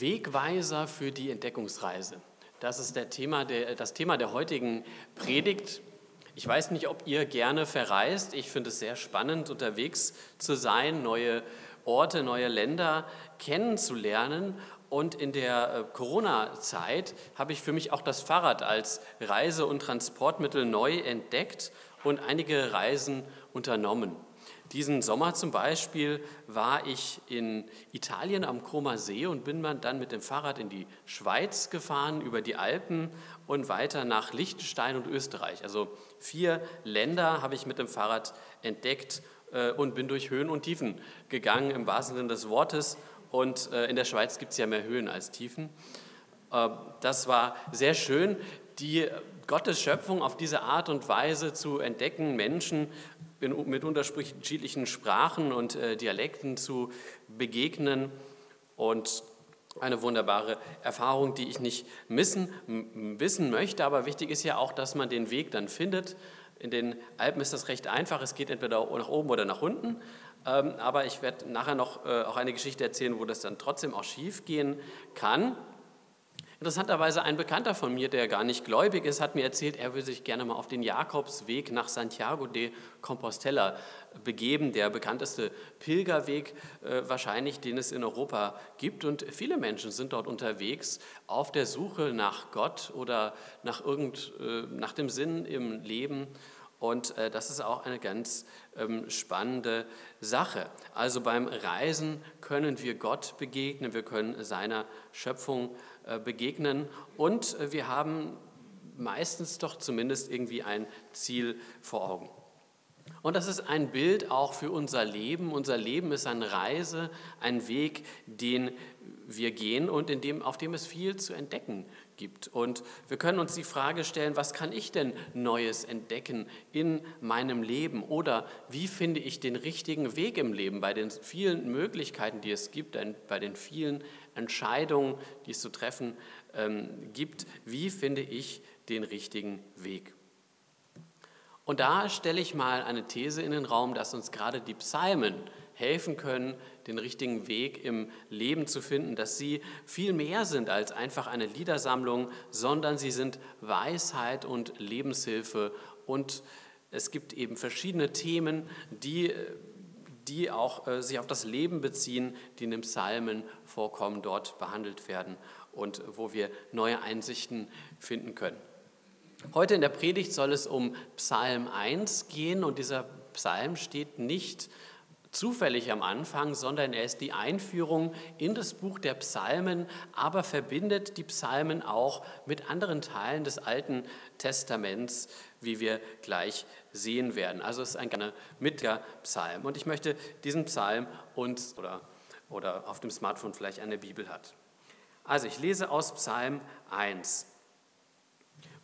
Wegweiser für die Entdeckungsreise. Das ist der Thema der, das Thema der heutigen Predigt. Ich weiß nicht, ob ihr gerne verreist. Ich finde es sehr spannend, unterwegs zu sein, neue Orte, neue Länder kennenzulernen. Und in der äh, Corona-Zeit habe ich für mich auch das Fahrrad als Reise- und Transportmittel neu entdeckt und einige Reisen unternommen. Diesen Sommer zum Beispiel war ich in Italien am Cromer See und bin dann mit dem Fahrrad in die Schweiz gefahren, über die Alpen und weiter nach Liechtenstein und Österreich. Also vier Länder habe ich mit dem Fahrrad entdeckt äh, und bin durch Höhen und Tiefen gegangen, im wahrsten Sinne des Wortes. Und äh, in der Schweiz gibt es ja mehr Höhen als Tiefen. Äh, das war sehr schön, die Gottes Schöpfung auf diese Art und Weise zu entdecken, Menschen mit unterschiedlichen Sprachen und äh, Dialekten zu begegnen und eine wunderbare Erfahrung, die ich nicht missen, wissen möchte. Aber wichtig ist ja auch, dass man den Weg dann findet. In den Alpen ist das recht einfach. Es geht entweder nach oben oder nach unten. Ähm, aber ich werde nachher noch äh, auch eine Geschichte erzählen, wo das dann trotzdem auch schief gehen kann. Interessanterweise ein Bekannter von mir, der gar nicht gläubig ist, hat mir erzählt, er würde sich gerne mal auf den Jakobsweg nach Santiago de Compostela begeben, der bekannteste Pilgerweg äh, wahrscheinlich, den es in Europa gibt. Und viele Menschen sind dort unterwegs auf der Suche nach Gott oder nach, irgend, äh, nach dem Sinn im Leben. Und äh, das ist auch eine ganz ähm, spannende Sache. Also beim Reisen können wir Gott begegnen, wir können seiner Schöpfung begegnen begegnen und äh, wir haben meistens doch zumindest irgendwie ein Ziel vor Augen. Und das ist ein Bild auch für unser Leben. Unser Leben ist eine Reise, ein Weg, den wir gehen und in dem, auf dem es viel zu entdecken gibt. Und wir können uns die Frage stellen, was kann ich denn Neues entdecken in meinem Leben? Oder wie finde ich den richtigen Weg im Leben bei den vielen Möglichkeiten, die es gibt, bei den vielen Entscheidungen, die es zu treffen ähm, gibt? Wie finde ich den richtigen Weg? Und da stelle ich mal eine These in den Raum, dass uns gerade die Psalmen helfen können, den richtigen Weg im Leben zu finden, dass sie viel mehr sind als einfach eine Liedersammlung, sondern sie sind Weisheit und Lebenshilfe und es gibt eben verschiedene Themen, die, die auch äh, sich auf das Leben beziehen, die in den Psalmen vorkommen, dort behandelt werden und wo wir neue Einsichten finden können. Heute in der Predigt soll es um Psalm 1 gehen und dieser Psalm steht nicht zufällig am Anfang, sondern er ist die Einführung in das Buch der Psalmen, aber verbindet die Psalmen auch mit anderen Teilen des Alten Testaments, wie wir gleich sehen werden. Also es ist ein ganz mittiger Psalm. Und ich möchte diesen Psalm uns oder, oder auf dem Smartphone vielleicht eine Bibel hat. Also ich lese aus Psalm 1.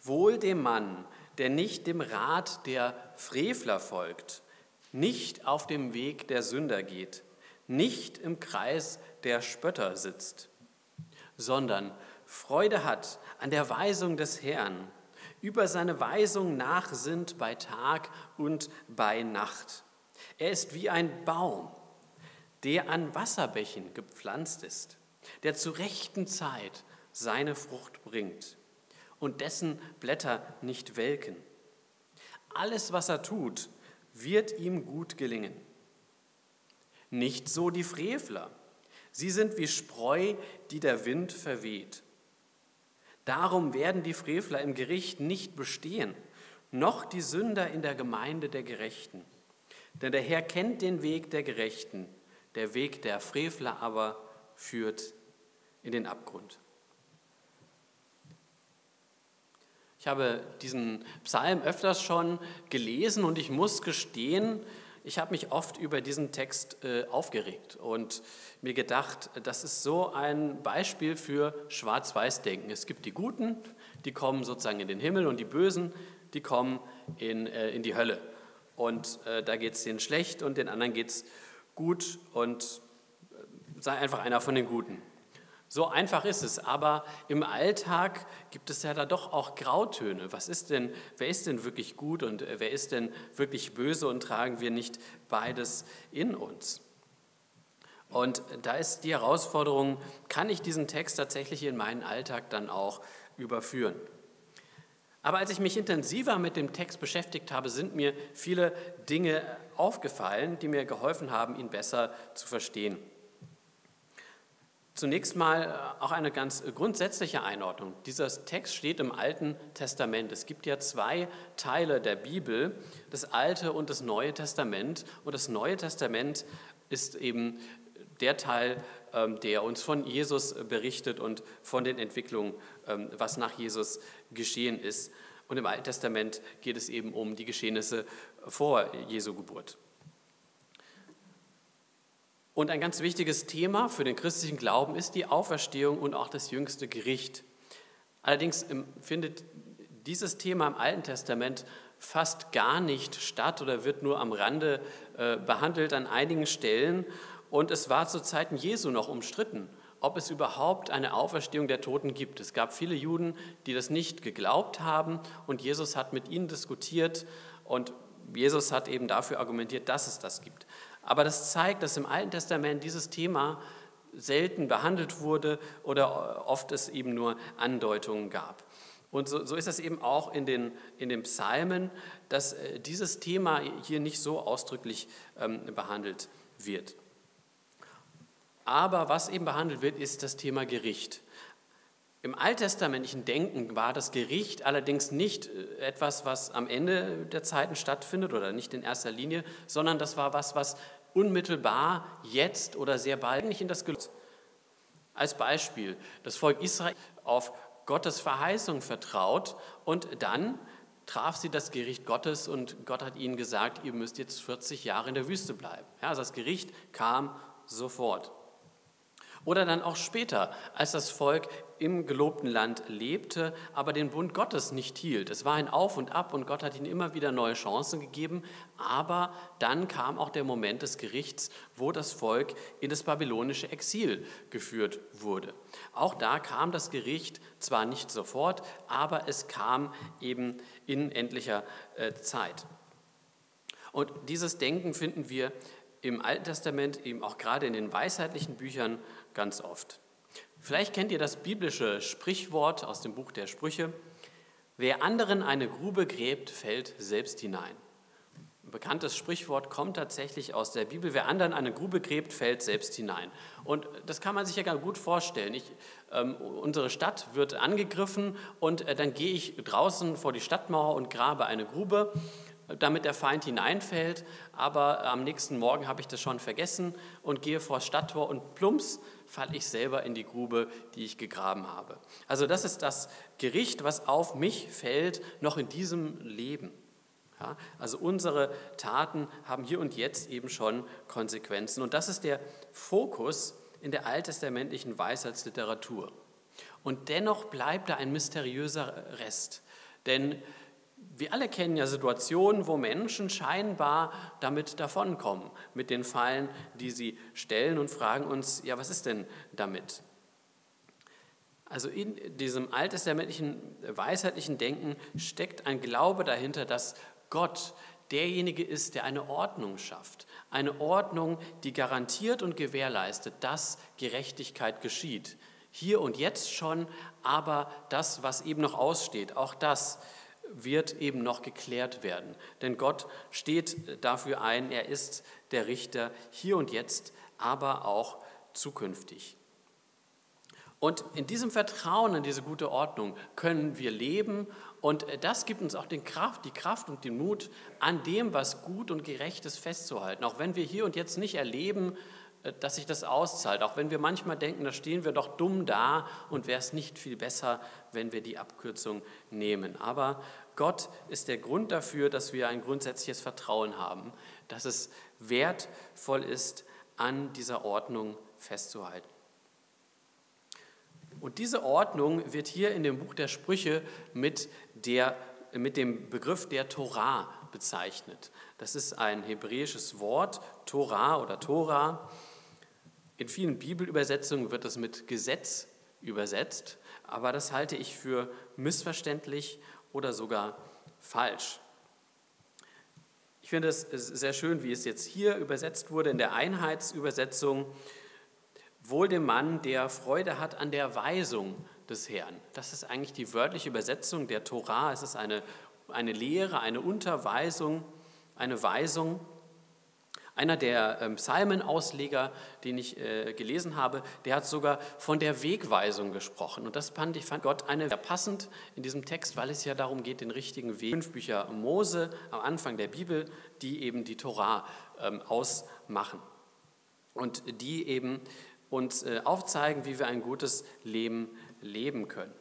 Wohl dem Mann, der nicht dem Rat der Frevler folgt, nicht auf dem Weg der Sünder geht, nicht im Kreis der Spötter sitzt, sondern Freude hat an der Weisung des Herrn, über seine Weisung nachsinnt bei Tag und bei Nacht. Er ist wie ein Baum, der an Wasserbächen gepflanzt ist, der zur rechten Zeit seine Frucht bringt und dessen Blätter nicht welken. Alles, was er tut, wird ihm gut gelingen. Nicht so die Frevler. Sie sind wie Spreu, die der Wind verweht. Darum werden die Frevler im Gericht nicht bestehen, noch die Sünder in der Gemeinde der Gerechten. Denn der Herr kennt den Weg der Gerechten, der Weg der Frevler aber führt in den Abgrund. Ich habe diesen Psalm öfters schon gelesen und ich muss gestehen, ich habe mich oft über diesen Text äh, aufgeregt und mir gedacht, das ist so ein Beispiel für Schwarz-Weiß-Denken. Es gibt die Guten, die kommen sozusagen in den Himmel und die Bösen, die kommen in, äh, in die Hölle. Und äh, da geht es denen schlecht und den anderen geht es gut und sei einfach einer von den Guten. So einfach ist es, aber im Alltag gibt es ja da doch auch Grautöne. Was ist denn, wer ist denn wirklich gut und äh, wer ist denn wirklich böse und tragen wir nicht beides in uns? Und da ist die Herausforderung, kann ich diesen Text tatsächlich in meinen Alltag dann auch überführen? Aber als ich mich intensiver mit dem Text beschäftigt habe, sind mir viele Dinge aufgefallen, die mir geholfen haben, ihn besser zu verstehen. Zunächst mal äh, auch eine ganz grundsätzliche Einordnung. Dieser Text steht im Alten Testament. Es gibt ja zwei Teile der Bibel, das Alte und das Neue Testament. Und das Neue Testament ist eben der Teil, ähm, der uns von Jesus berichtet und von den Entwicklungen, ähm, was nach Jesus geschehen ist. Und im Alten Testament geht es eben um die Geschehnisse vor Jesu Geburt. Und ein ganz wichtiges Thema für den christlichen Glauben ist die Auferstehung und auch das jüngste Gericht. Allerdings findet dieses Thema im Alten Testament fast gar nicht statt oder wird nur am Rande äh, behandelt an einigen Stellen. Und es war zu Zeiten Jesu noch umstritten, ob es überhaupt eine Auferstehung der Toten gibt. Es gab viele Juden, die das nicht geglaubt haben und Jesus hat mit ihnen diskutiert und Jesus hat eben dafür argumentiert, dass es das gibt. Aber das zeigt, dass im Alten Testament dieses Thema selten behandelt wurde oder oft es eben nur Andeutungen gab. Und so, so ist es eben auch in den, in den Psalmen, dass äh, dieses Thema hier nicht so ausdrücklich ähm, behandelt wird. Aber was eben behandelt wird, ist das Thema Gericht. Im alttestamentlichen Denken war das Gericht allerdings nicht äh, etwas, was am Ende der Zeiten stattfindet oder nicht in erster Linie, sondern das war was, was unmittelbar jetzt oder sehr bald nicht in das Gelöst. Als Beispiel, das Volk Israel auf Gottes Verheißung vertraut und dann traf sie das Gericht Gottes und Gott hat ihnen gesagt, ihr müsst jetzt 40 Jahre in der Wüste bleiben. Ja, also das Gericht kam sofort. Oder dann auch später, als das Volk im gelobten Land lebte, aber den Bund Gottes nicht hielt. Es war ein Auf und Ab und Gott hat ihnen immer wieder neue Chancen gegeben. Aber dann kam auch der Moment des Gerichts, wo das Volk in das babylonische Exil geführt wurde. Auch da kam das Gericht zwar nicht sofort, aber es kam eben in endlicher äh, Zeit. Und dieses Denken finden wir im Alten Testament, eben auch gerade in den weisheitlichen Büchern, ganz oft. Vielleicht kennt ihr das biblische Sprichwort aus dem Buch der Sprüche, wer anderen eine Grube gräbt, fällt selbst hinein. Ein bekanntes Sprichwort kommt tatsächlich aus der Bibel, wer anderen eine Grube gräbt, fällt selbst hinein. Und das kann man sich ja ganz gut vorstellen. Ich, ähm, unsere Stadt wird angegriffen und äh, dann gehe ich draußen vor die Stadtmauer und grabe eine Grube damit der Feind hineinfällt, aber am nächsten Morgen habe ich das schon vergessen und gehe vor das Stadttor und plumps falle ich selber in die Grube, die ich gegraben habe. Also das ist das Gericht, was auf mich fällt, noch in diesem Leben. Ja, also unsere Taten haben hier und jetzt eben schon Konsequenzen. Und das ist der Fokus in der alttestamentlichen Weisheitsliteratur. Und dennoch bleibt da ein mysteriöser Rest. Denn wir alle kennen ja Situationen, wo Menschen scheinbar damit davonkommen, mit den Fallen, die sie stellen und fragen uns, ja, was ist denn damit? Also in diesem alttestamentlichen, weisheitlichen Denken steckt ein Glaube dahinter, dass Gott derjenige ist, der eine Ordnung schafft. Eine Ordnung, die garantiert und gewährleistet, dass Gerechtigkeit geschieht. Hier und jetzt schon, aber das, was eben noch aussteht, auch das wird eben noch geklärt werden. Denn Gott steht dafür ein, er ist der Richter hier und jetzt, aber auch zukünftig. Und in diesem Vertrauen in diese gute Ordnung können wir leben und das gibt uns auch den Kraft, die Kraft und den Mut, an dem, was gut und gerecht ist, festzuhalten. Auch wenn wir hier und jetzt nicht erleben, dass sich das auszahlt. Auch wenn wir manchmal denken, da stehen wir doch dumm da und wäre es nicht viel besser, wenn wir die Abkürzung nehmen. Aber Gott ist der Grund dafür, dass wir ein grundsätzliches Vertrauen haben, dass es wertvoll ist, an dieser Ordnung festzuhalten. Und diese Ordnung wird hier in dem Buch der Sprüche mit, der, mit dem Begriff der Torah bezeichnet. Das ist ein hebräisches Wort, Torah oder Tora. In vielen Bibelübersetzungen wird das mit Gesetz übersetzt, aber das halte ich für missverständlich oder sogar falsch. Ich finde es sehr schön, wie es jetzt hier übersetzt wurde in der Einheitsübersetzung. wohl dem Mann, der Freude hat an der Weisung des Herrn. Das ist eigentlich die wörtliche Übersetzung der Torah. Es ist eine, eine Lehre, eine Unterweisung, eine Weisung. Einer der ähm, Psalmenausleger, den ich äh, gelesen habe, der hat sogar von der Wegweisung gesprochen. Und das fand ich fand Gott eine sehr passend in diesem Text, weil es ja darum geht, den richtigen Weg. Fünf Bücher Mose am Anfang der Bibel, die eben die Torah ähm, ausmachen und die eben uns äh, aufzeigen, wie wir ein gutes Leben leben können.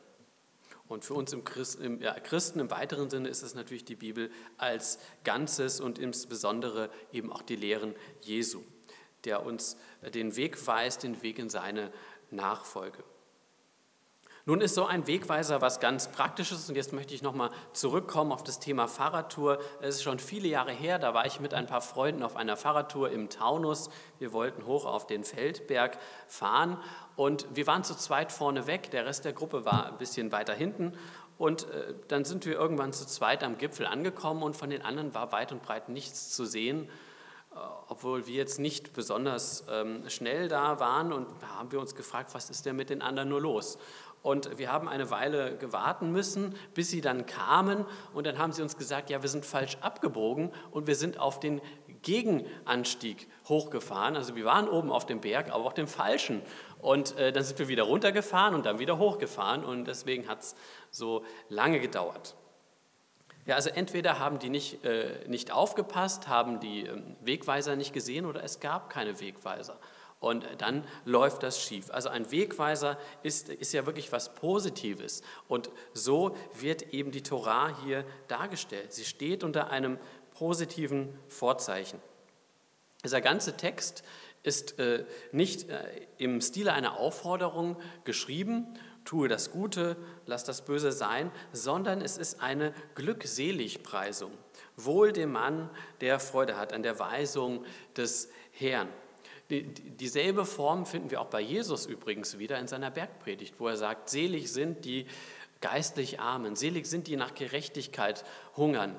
Und für uns im, Christ, im ja, Christen im weiteren Sinne ist es natürlich die Bibel als Ganzes und insbesondere eben auch die Lehren Jesu, der uns den Weg weist, den Weg in seine Nachfolge. Nun ist so ein Wegweiser was ganz Praktisches und jetzt möchte ich nochmal zurückkommen auf das Thema Fahrradtour. Es ist schon viele Jahre her, da war ich mit ein paar Freunden auf einer Fahrradtour im Taunus. Wir wollten hoch auf den Feldberg fahren und wir waren zu zweit vorne weg, der Rest der Gruppe war ein bisschen weiter hinten und äh, dann sind wir irgendwann zu zweit am Gipfel angekommen und von den anderen war weit und breit nichts zu sehen äh, obwohl wir jetzt nicht besonders ähm, schnell da waren und haben wir uns gefragt, was ist denn mit den anderen nur los? Und wir haben eine Weile gewarten müssen, bis sie dann kamen. Und dann haben sie uns gesagt, ja, wir sind falsch abgebogen und wir sind auf den Gegenanstieg hochgefahren. Also wir waren oben auf dem Berg, aber auf dem falschen. Und äh, dann sind wir wieder runtergefahren und dann wieder hochgefahren. Und deswegen hat es so lange gedauert. Ja, also entweder haben die nicht, äh, nicht aufgepasst, haben die äh, Wegweiser nicht gesehen oder es gab keine Wegweiser und dann läuft das schief. Also ein Wegweiser ist, ist ja wirklich was Positives und so wird eben die Torah hier dargestellt. Sie steht unter einem positiven Vorzeichen. Dieser ganze Text ist äh, nicht äh, im Stile einer Aufforderung geschrieben, tue das Gute, lass das Böse sein, sondern es ist eine Glückseligpreisung. Wohl dem Mann, der Freude hat an der Weisung des Herrn. Dieselbe Form finden wir auch bei Jesus übrigens wieder in seiner Bergpredigt, wo er sagt, selig sind die geistlich Armen, selig sind die nach Gerechtigkeit hungern.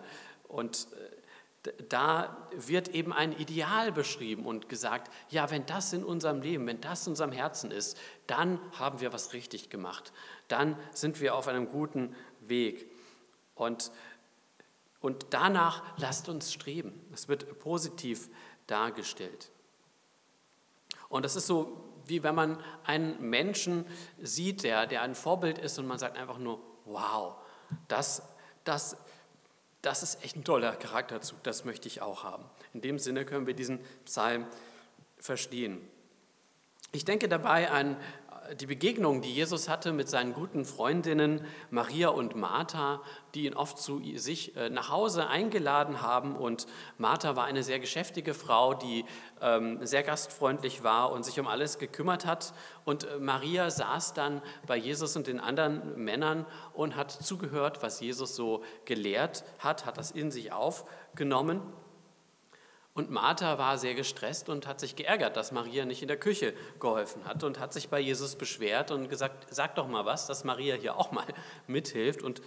Und äh, da wird eben ein Ideal beschrieben und gesagt, ja, wenn das in unserem Leben, wenn das in unserem Herzen ist, dann haben wir was richtig gemacht. Dann sind wir auf einem guten Weg. Und, und danach lasst uns streben. Es wird positiv dargestellt. Und das ist so, wie wenn man einen Menschen sieht, der, der ein Vorbild ist und man sagt einfach nur, wow, das, das, das ist echt ein toller Charakterzug, das möchte ich auch haben. In dem Sinne können wir diesen Psalm verstehen. Ich denke dabei an die Begegnung, die Jesus hatte mit seinen guten Freundinnen Maria und Martha, die ihn oft zu sich äh, nach Hause eingeladen haben. Und Martha war eine sehr geschäftige Frau, die ähm, sehr gastfreundlich war und sich um alles gekümmert hat. Und äh, Maria saß dann bei Jesus und den anderen Männern und hat zugehört, was Jesus so gelehrt hat, hat das in sich aufgenommen. Und Martha war sehr gestresst und hat sich geärgert, dass Maria nicht in der Küche geholfen hat und hat sich bei Jesus beschwert und gesagt, sag doch mal was, dass Maria hier auch mal mithilft. Und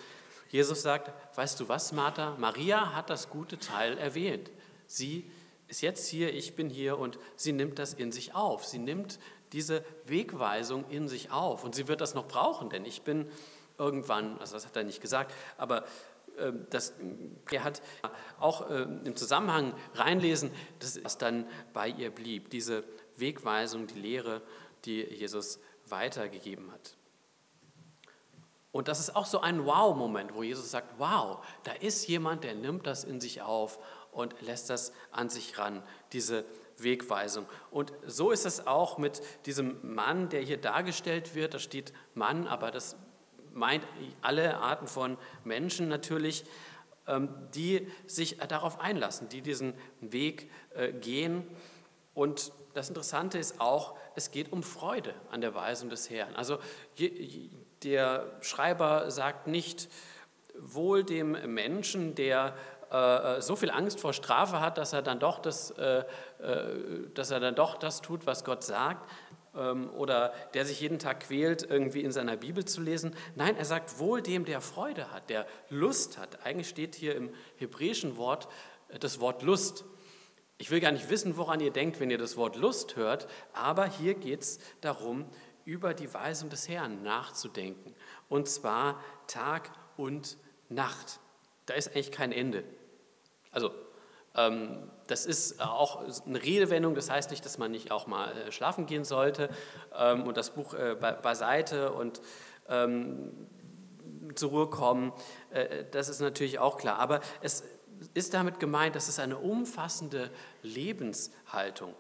Jesus sagt, weißt du was, Martha, Maria hat das gute Teil erwähnt. Sie ist jetzt hier, ich bin hier und sie nimmt das in sich auf. Sie nimmt diese Wegweisung in sich auf und sie wird das noch brauchen, denn ich bin irgendwann, also das hat er nicht gesagt, aber das, er hat auch ähm, im Zusammenhang reinlesen, dass es dann bei ihr blieb, diese Wegweisung, die Lehre, die Jesus weitergegeben hat. Und das ist auch so ein Wow-Moment, wo Jesus sagt, wow, da ist jemand, der nimmt das in sich auf und lässt das an sich ran, diese Wegweisung. Und so ist es auch mit diesem Mann, der hier dargestellt wird. Da steht Mann, aber das meint alle Arten von Menschen natürlich, ähm, die sich darauf einlassen, die diesen Weg äh, gehen. Und das Interessante ist auch, es geht um Freude an der Weisung des Herrn. Also der Schreiber sagt nicht, wohl dem Menschen, der äh, so viel Angst vor Strafe hat, dass er dann doch das, äh, dass er dann doch das tut, was Gott sagt, oder der sich jeden Tag quält, irgendwie in seiner Bibel zu lesen. Nein, er sagt wohl dem, der Freude hat, der Lust hat. Eigentlich steht hier im hebräischen Wort äh, das Wort Lust. Ich will gar nicht wissen, woran ihr denkt, wenn ihr das Wort Lust hört, aber hier geht es darum, über die Weisung des Herrn nachzudenken. Und zwar Tag und Nacht. Da ist eigentlich kein Ende. Also, ähm, das ist auch eine Redewendung, das heißt nicht, dass man nicht auch mal äh, schlafen gehen sollte ähm, und das Buch äh, beiseite und ähm, zur Ruhe kommen. Äh, das ist natürlich auch klar. Aber es ist damit gemeint, das ist eine umfassende Lebenshaltung.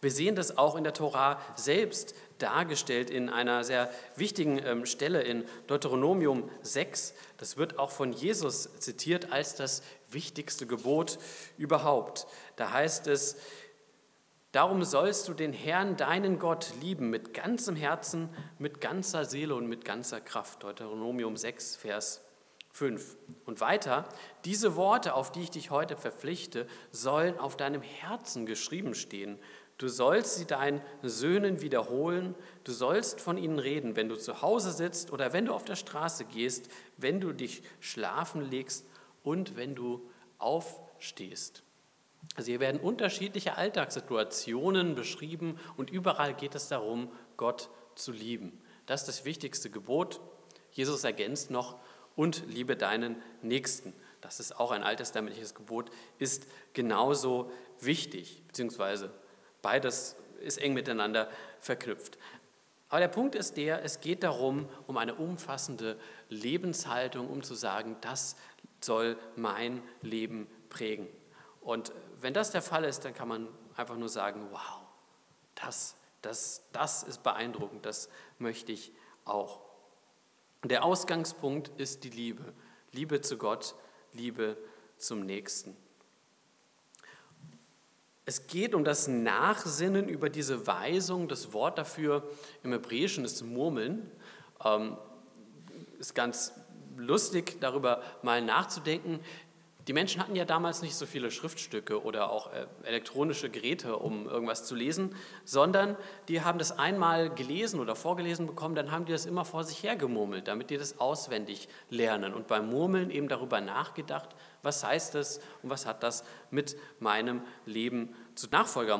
Wir sehen das auch in der Tora selbst dargestellt in einer sehr wichtigen ähm, Stelle in Deuteronomium 6. Das wird auch von Jesus zitiert als das wichtigste Gebot überhaupt. Da heißt es, Darum sollst du den Herrn, deinen Gott, lieben mit ganzem Herzen, mit ganzer Seele und mit ganzer Kraft. Deuteronomium 6, Vers 5. Und weiter, diese Worte, auf die ich dich heute verpflichte, sollen auf deinem Herzen geschrieben stehen. Du sollst sie deinen Söhnen wiederholen, du sollst von ihnen reden, wenn du zu Hause sitzt oder wenn du auf der Straße gehst, wenn du dich schlafen legst und wenn du aufstehst. Also hier werden unterschiedliche Alltagssituationen beschrieben und überall geht es darum, Gott zu lieben. Das ist das wichtigste Gebot. Jesus ergänzt noch, und liebe deinen Nächsten. Das ist auch ein alttestamentliches Gebot, ist genauso wichtig, beziehungsweise beides ist eng miteinander verknüpft. Aber der Punkt ist der, es geht darum, um eine umfassende Lebenshaltung, um zu sagen, das soll mein Leben prägen. Und wenn das der Fall ist, dann kann man einfach nur sagen, wow, das, das, das ist beeindruckend, das möchte ich auch. Der Ausgangspunkt ist die Liebe. Liebe zu Gott, Liebe zum Nächsten. Es geht um das Nachsinnen über diese Weisung. Das Wort dafür im Hebräischen ist Murmeln. Ähm, ist ganz lustig, darüber mal nachzudenken. Die Menschen hatten ja damals nicht so viele Schriftstücke oder auch äh, elektronische Geräte, um irgendwas zu lesen, sondern die haben das einmal gelesen oder vorgelesen bekommen, dann haben die das immer vor sich her gemurmelt, damit die das auswendig lernen und beim Murmeln eben darüber nachgedacht, was heißt das und was hat das mit meinem Leben zu Nachfolger.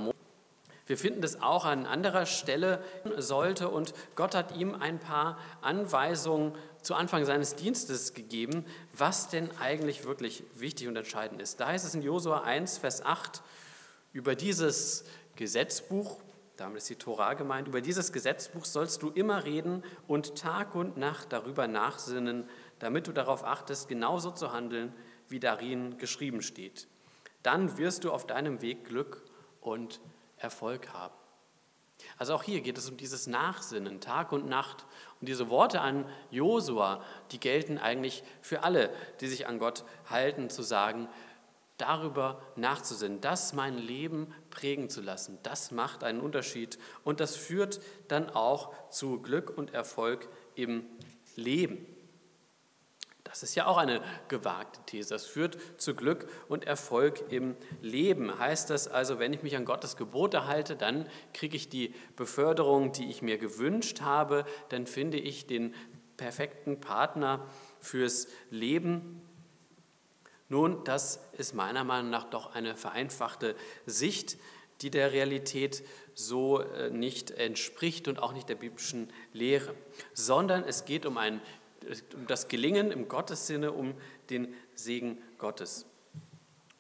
Wir finden das auch an anderer Stelle sollte und Gott hat ihm ein paar Anweisungen zu Anfang seines Dienstes gegeben, was denn eigentlich wirklich wichtig und entscheidend ist. Da heißt es in Josua 1, Vers 8, über dieses Gesetzbuch, damit ist die Tora gemeint, über dieses Gesetzbuch sollst du immer reden und Tag und Nacht darüber nachsinnen, damit du darauf achtest, genauso zu handeln, wie darin geschrieben steht. Dann wirst du auf deinem Weg Glück und Erfolg haben. Also auch hier geht es um dieses Nachsinnen, Tag und Nacht. Und diese Worte an Josua, die gelten eigentlich für alle, die sich an Gott halten, zu sagen, darüber nachzusinnen, das mein Leben prägen zu lassen, das macht einen Unterschied und das führt dann auch zu Glück und Erfolg im Leben. Das ist ja auch eine gewagte These. Das führt zu Glück und Erfolg im Leben. Heißt das also, wenn ich mich an Gottes Gebote halte, dann kriege ich die Beförderung, die ich mir gewünscht habe, dann finde ich den perfekten Partner fürs Leben. Nun, das ist meiner Meinung nach doch eine vereinfachte Sicht, die der Realität so äh, nicht entspricht und auch nicht der biblischen Lehre, sondern es geht um ein um das Gelingen im Gottessinne, um den Segen Gottes.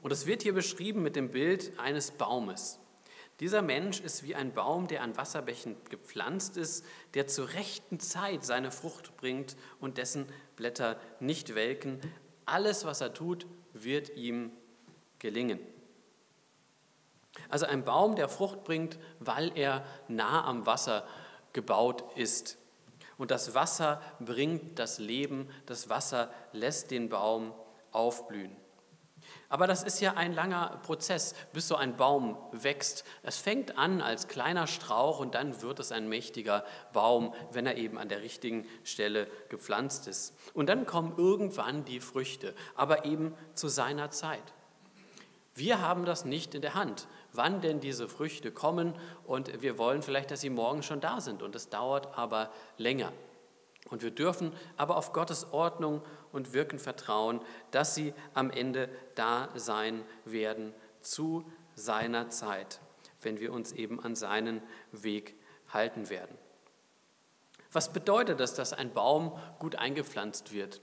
Und es wird hier beschrieben mit dem Bild eines Baumes. Dieser Mensch ist wie ein Baum, der an Wasserbächen gepflanzt ist, der zur rechten Zeit seine Frucht bringt und dessen Blätter nicht welken. Alles, was er tut, wird ihm gelingen. Also ein Baum, der Frucht bringt, weil er nah am Wasser gebaut ist. Und das Wasser bringt das Leben, das Wasser lässt den Baum aufblühen. Aber das ist ja ein langer Prozess, bis so ein Baum wächst. Es fängt an als kleiner Strauch und dann wird es ein mächtiger Baum, wenn er eben an der richtigen Stelle gepflanzt ist. Und dann kommen irgendwann die Früchte, aber eben zu seiner Zeit. Wir haben das nicht in der Hand wann denn diese Früchte kommen und wir wollen vielleicht, dass sie morgen schon da sind und es dauert aber länger. Und wir dürfen aber auf Gottes Ordnung und Wirken vertrauen, dass sie am Ende da sein werden zu seiner Zeit, wenn wir uns eben an seinen Weg halten werden. Was bedeutet das, dass ein Baum gut eingepflanzt wird?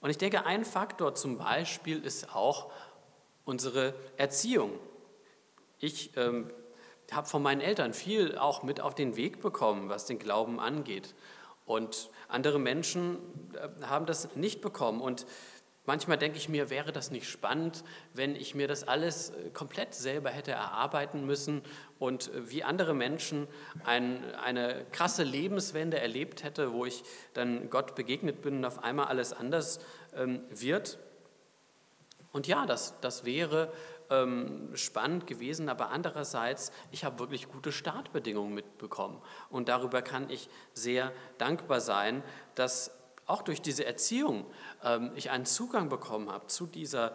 Und ich denke, ein Faktor zum Beispiel ist auch unsere Erziehung. Ich ähm, habe von meinen Eltern viel auch mit auf den Weg bekommen, was den Glauben angeht. Und andere Menschen äh, haben das nicht bekommen. Und manchmal denke ich mir, wäre das nicht spannend, wenn ich mir das alles äh, komplett selber hätte erarbeiten müssen und äh, wie andere Menschen ein, eine krasse Lebenswende erlebt hätte, wo ich dann Gott begegnet bin und auf einmal alles anders ähm, wird. Und ja, das, das wäre ähm, spannend gewesen, aber andererseits, ich habe wirklich gute Startbedingungen mitbekommen. Und darüber kann ich sehr dankbar sein, dass auch durch diese Erziehung ähm, ich einen Zugang bekommen habe zu dieser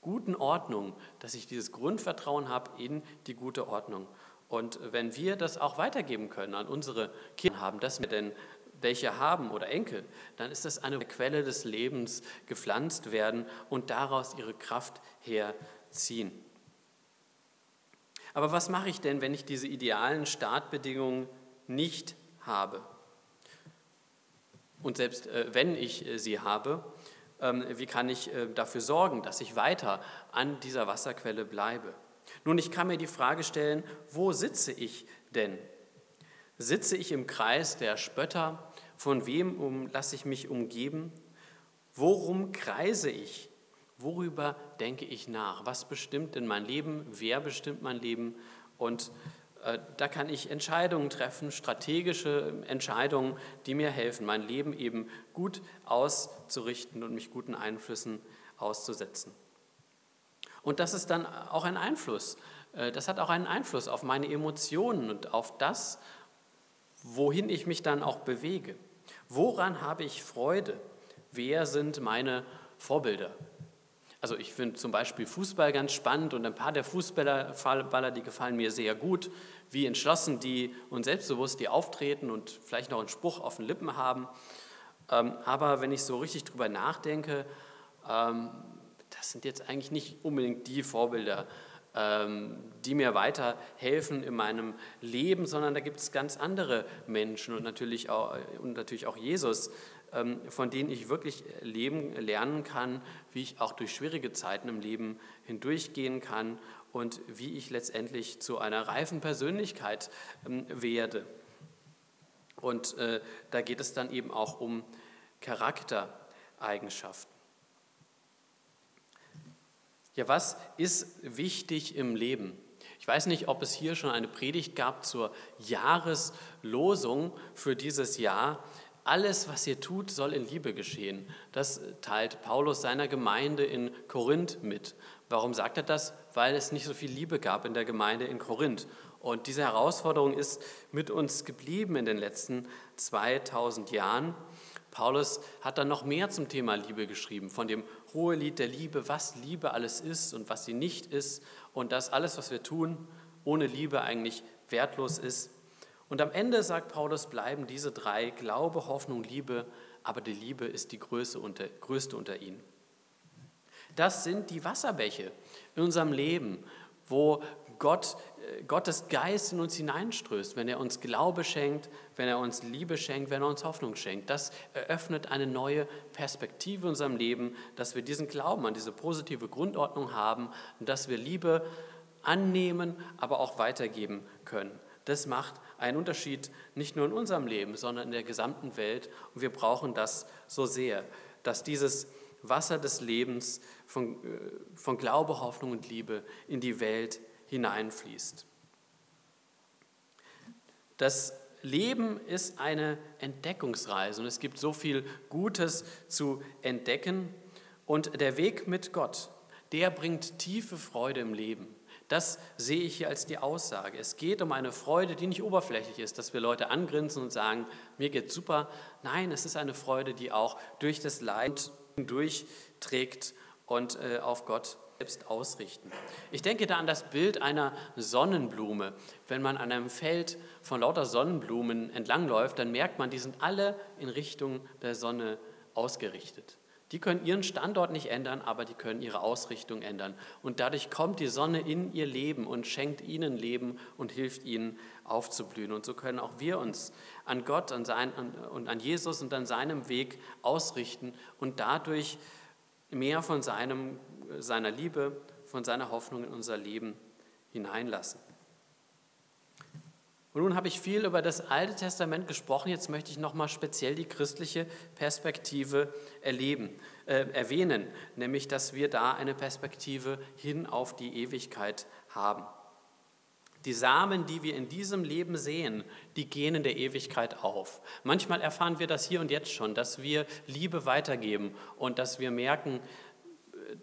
guten Ordnung, dass ich dieses Grundvertrauen habe in die gute Ordnung. Und wenn wir das auch weitergeben können an unsere Kinder haben, dass wir denn welche haben oder Enkel, dann ist das eine Quelle des Lebens gepflanzt werden und daraus ihre Kraft herziehen. Aber was mache ich denn, wenn ich diese idealen Startbedingungen nicht habe? Und selbst äh, wenn ich äh, sie habe, ähm, wie kann ich äh, dafür sorgen, dass ich weiter an dieser Wasserquelle bleibe? Nun, ich kann mir die Frage stellen, wo sitze ich denn? Sitze ich im Kreis der Spötter? Von wem um, lasse ich mich umgeben? Worum kreise ich? Worüber denke ich nach? Was bestimmt denn mein Leben? Wer bestimmt mein Leben? Und äh, da kann ich Entscheidungen treffen, strategische Entscheidungen, die mir helfen, mein Leben eben gut auszurichten und mich guten Einflüssen auszusetzen. Und das ist dann auch ein Einfluss. Äh, das hat auch einen Einfluss auf meine Emotionen und auf das, wohin ich mich dann auch bewege. Woran habe ich Freude? Wer sind meine Vorbilder? Also ich finde zum Beispiel Fußball ganz spannend und ein paar der Fußballer, die gefallen mir sehr gut, wie entschlossen die und selbstbewusst die auftreten und vielleicht noch einen Spruch auf den Lippen haben. Ähm, aber wenn ich so richtig drüber nachdenke, ähm, das sind jetzt eigentlich nicht unbedingt die Vorbilder, ähm, die mir weiterhelfen in meinem Leben, sondern da gibt es ganz andere Menschen und natürlich auch, und natürlich auch Jesus, von denen ich wirklich leben, lernen kann, wie ich auch durch schwierige Zeiten im Leben hindurchgehen kann und wie ich letztendlich zu einer reifen Persönlichkeit ähm, werde. Und äh, da geht es dann eben auch um Charaktereigenschaften. Ja, was ist wichtig im Leben? Ich weiß nicht, ob es hier schon eine Predigt gab zur Jahreslosung für dieses Jahr. Alles, was ihr tut, soll in Liebe geschehen. Das teilt Paulus seiner Gemeinde in Korinth mit. Warum sagt er das? Weil es nicht so viel Liebe gab in der Gemeinde in Korinth. Und diese Herausforderung ist mit uns geblieben in den letzten 2000 Jahren. Paulus hat dann noch mehr zum Thema Liebe geschrieben, von dem Hohelied der Liebe, was Liebe alles ist und was sie nicht ist und dass alles, was wir tun, ohne Liebe eigentlich wertlos ist. Und am Ende, sagt Paulus, bleiben diese drei, Glaube, Hoffnung, Liebe, aber die Liebe ist die größte unter, größte unter ihnen. Das sind die Wasserbäche in unserem Leben, wo Gott, äh, Gottes Geist in uns hineinströßt, wenn er uns Glaube schenkt, wenn er uns Liebe schenkt, wenn er uns Hoffnung schenkt. Das eröffnet eine neue Perspektive in unserem Leben, dass wir diesen Glauben an diese positive Grundordnung haben und dass wir Liebe annehmen, aber auch weitergeben können. Das macht einen Unterschied nicht nur in unserem Leben, sondern in der gesamten Welt. Und wir brauchen das so sehr, dass dieses Wasser des Lebens von, äh, von Glaube, Hoffnung und Liebe in die Welt hineinfließt. Das Leben ist eine Entdeckungsreise und es gibt so viel Gutes zu entdecken. Und der Weg mit Gott, der bringt tiefe Freude im Leben. Das sehe ich hier als die Aussage. Es geht um eine Freude, die nicht oberflächlich ist, dass wir Leute angrinsen und sagen, mir geht's super. Nein, es ist eine Freude, die auch durch das Leid durchträgt und äh, auf Gott selbst ausrichten. Ich denke da an das Bild einer Sonnenblume. Wenn man an einem Feld von lauter Sonnenblumen entlangläuft, dann merkt man, die sind alle in Richtung der Sonne ausgerichtet. Die können ihren Standort nicht ändern, aber die können ihre Ausrichtung ändern. Und dadurch kommt die Sonne in ihr Leben und schenkt ihnen Leben und hilft ihnen aufzublühen. Und so können auch wir uns an Gott an sein, und an Jesus und an seinem Weg ausrichten und dadurch mehr von seinem, seiner Liebe, von seiner Hoffnung in unser Leben hineinlassen. Und nun habe ich viel über das Alte Testament gesprochen. Jetzt möchte ich nochmal speziell die christliche Perspektive erleben, äh, erwähnen, nämlich dass wir da eine Perspektive hin auf die Ewigkeit haben. Die Samen, die wir in diesem Leben sehen, die gehen in der Ewigkeit auf. Manchmal erfahren wir das hier und jetzt schon, dass wir Liebe weitergeben und dass wir merken,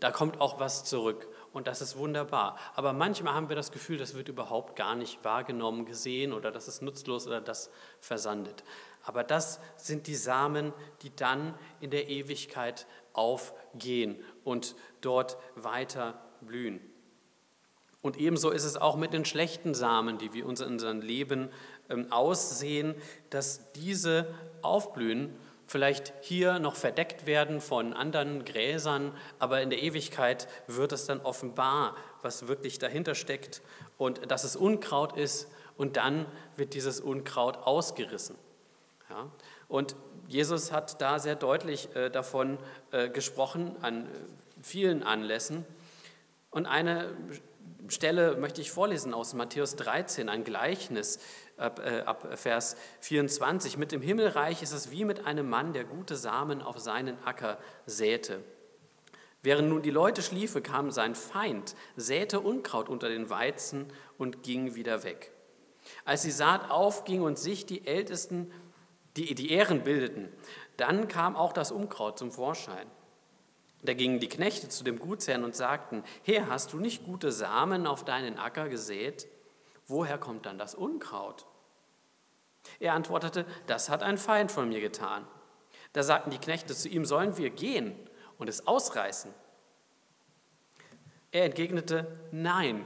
da kommt auch was zurück und das ist wunderbar. Aber manchmal haben wir das Gefühl, das wird überhaupt gar nicht wahrgenommen, gesehen oder das ist nutzlos oder das versandet. Aber das sind die Samen, die dann in der Ewigkeit aufgehen und dort weiter blühen. Und ebenso ist es auch mit den schlechten Samen, die wir uns in unserem Leben ähm, aussehen, dass diese aufblühen vielleicht hier noch verdeckt werden von anderen Gräsern, aber in der Ewigkeit wird es dann offenbar, was wirklich dahinter steckt und dass es Unkraut ist und dann wird dieses Unkraut ausgerissen. Ja? Und Jesus hat da sehr deutlich äh, davon äh, gesprochen an äh, vielen Anlässen. Und eine Stelle möchte ich vorlesen aus Matthäus 13, ein Gleichnis ab, äh, ab Vers 24. Mit dem Himmelreich ist es wie mit einem Mann, der gute Samen auf seinen Acker säte. Während nun die Leute schliefen, kam sein Feind, säte Unkraut unter den Weizen und ging wieder weg. Als die Saat aufging und sich die Ältesten, die, die Ehren bildeten, dann kam auch das Unkraut zum Vorschein. Da gingen die Knechte zu dem Gutsherrn und sagten, Herr, hast du nicht gute Samen auf deinen Acker gesät? Woher kommt dann das Unkraut? Er antwortete, das hat ein Feind von mir getan. Da sagten die Knechte zu ihm, sollen wir gehen und es ausreißen? Er entgegnete, nein,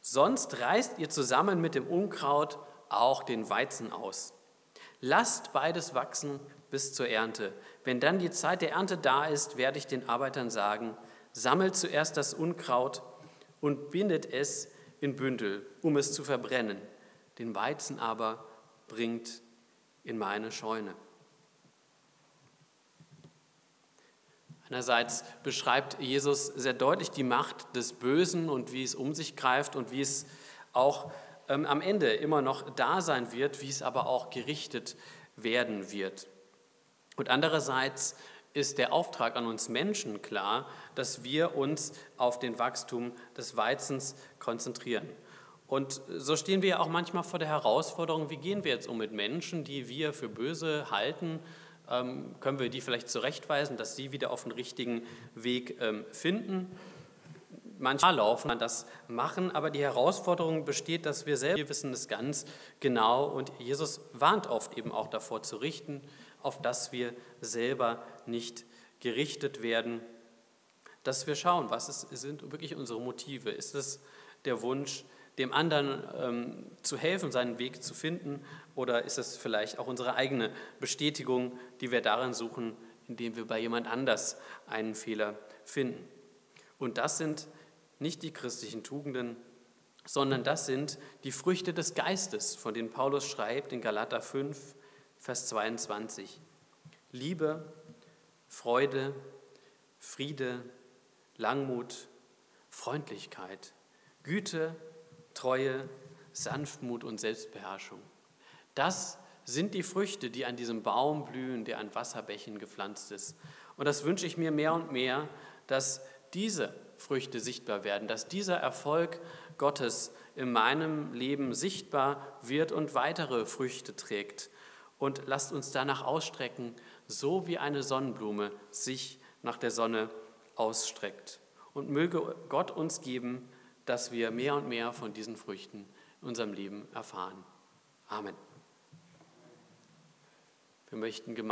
sonst reißt ihr zusammen mit dem Unkraut auch den Weizen aus. Lasst beides wachsen bis zur Ernte. Wenn dann die Zeit der Ernte da ist, werde ich den Arbeitern sagen, sammelt zuerst das Unkraut und bindet es in Bündel, um es zu verbrennen. Den Weizen aber bringt in meine Scheune. Einerseits beschreibt Jesus sehr deutlich die Macht des Bösen und wie es um sich greift und wie es auch ähm, am Ende immer noch da sein wird, wie es aber auch gerichtet werden wird. Und andererseits ist der Auftrag an uns Menschen klar, dass wir uns auf den Wachstum des Weizens konzentrieren. Und so stehen wir auch manchmal vor der Herausforderung, wie gehen wir jetzt um mit Menschen, die wir für böse halten? Ähm, können wir die vielleicht zurechtweisen, dass sie wieder auf den richtigen Weg ähm, finden? Manchmal laufen das machen, aber die Herausforderung besteht, dass wir selbst wir wissen es ganz genau und Jesus warnt oft eben auch davor zu richten, auf das wir selber nicht gerichtet werden, dass wir schauen, was ist, sind wirklich unsere Motive. Ist es der Wunsch, dem anderen ähm, zu helfen, seinen Weg zu finden, oder ist es vielleicht auch unsere eigene Bestätigung, die wir darin suchen, indem wir bei jemand anders einen Fehler finden? Und das sind nicht die christlichen Tugenden, sondern das sind die Früchte des Geistes, von denen Paulus schreibt in Galater 5, Vers 22. Liebe, Freude, Friede, Langmut, Freundlichkeit, Güte, Treue, Sanftmut und Selbstbeherrschung. Das sind die Früchte, die an diesem Baum blühen, der an Wasserbächen gepflanzt ist. Und das wünsche ich mir mehr und mehr, dass diese Früchte sichtbar werden, dass dieser Erfolg Gottes in meinem Leben sichtbar wird und weitere Früchte trägt und lasst uns danach ausstrecken, so wie eine Sonnenblume sich nach der Sonne ausstreckt. Und möge Gott uns geben, dass wir mehr und mehr von diesen Früchten in unserem Leben erfahren. Amen. Wir möchten gemeinsam